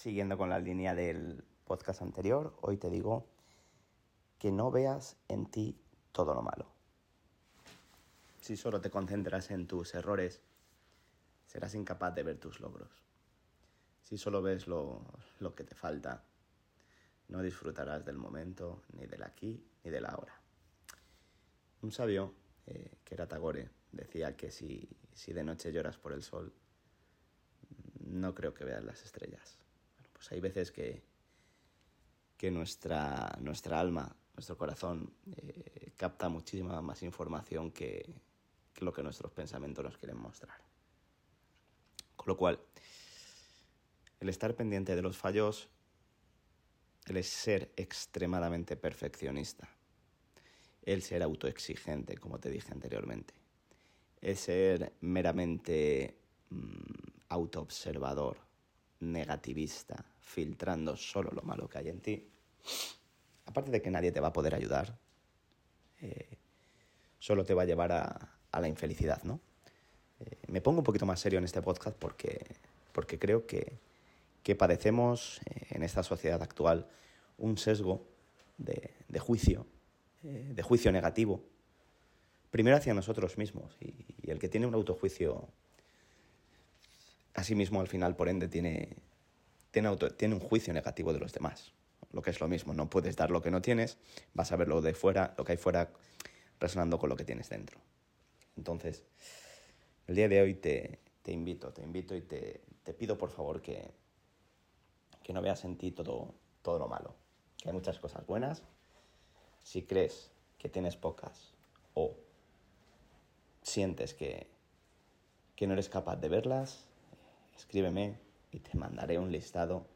Siguiendo con la línea del podcast anterior, hoy te digo que no veas en ti todo lo malo. Si solo te concentras en tus errores, serás incapaz de ver tus logros. Si solo ves lo, que te falta, no disfrutarás del momento, ni del aquí, ni del ahora. Un sabio, eh, que era Tagore, decía que si, si de noche lloras por el sol, no creo que veas las estrellas pues hay veces que, que nuestra, nuestra alma, nuestro corazón, eh, capta muchísima más información que, lo que nuestros pensamientos nos quieren mostrar. Con lo cual, el estar pendiente de los fallos, el ser extremadamente perfeccionista, el ser autoexigente, como te dije anteriormente, el ser meramente mm, autoobservador, negativista, filtrando solo lo malo que hay en ti, aparte de que nadie te va a poder ayudar, eh, solo te va a llevar a, la infelicidad, ¿no? Eh, me pongo un poquito más serio en este podcast porque, porque creo que, que padecemos eh, en esta sociedad actual un sesgo de, de juicio, de juicio negativo, primero hacia nosotros mismos, y, y el que tiene un autojuicio Asimismo, al final, por ende, tiene, tiene, un juicio negativo de los demás. Lo que es lo mismo, no puedes dar lo que no tienes, vas a ver lo de fuera, lo que hay fuera, resonando con lo que tienes dentro. Entonces, el día de hoy te, te invito, te invito y te, te, pido por favor que, que no veas en ti todo, todo lo malo, que hay muchas cosas buenas. Si crees que tienes pocas o sientes que, que no eres capaz de verlas, escríbeme y te mandaré un listado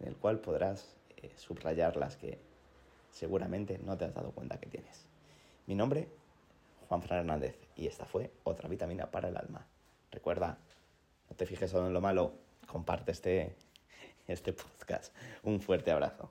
en el cual podrás eh, subrayar las que seguramente no te has dado cuenta que tienes. Mi nombre, Juan Fran Hernández, y esta fue otra vitamina para el alma. Recuerda, no te fijes solo en lo malo, comparte este, este podcast. Un fuerte abrazo.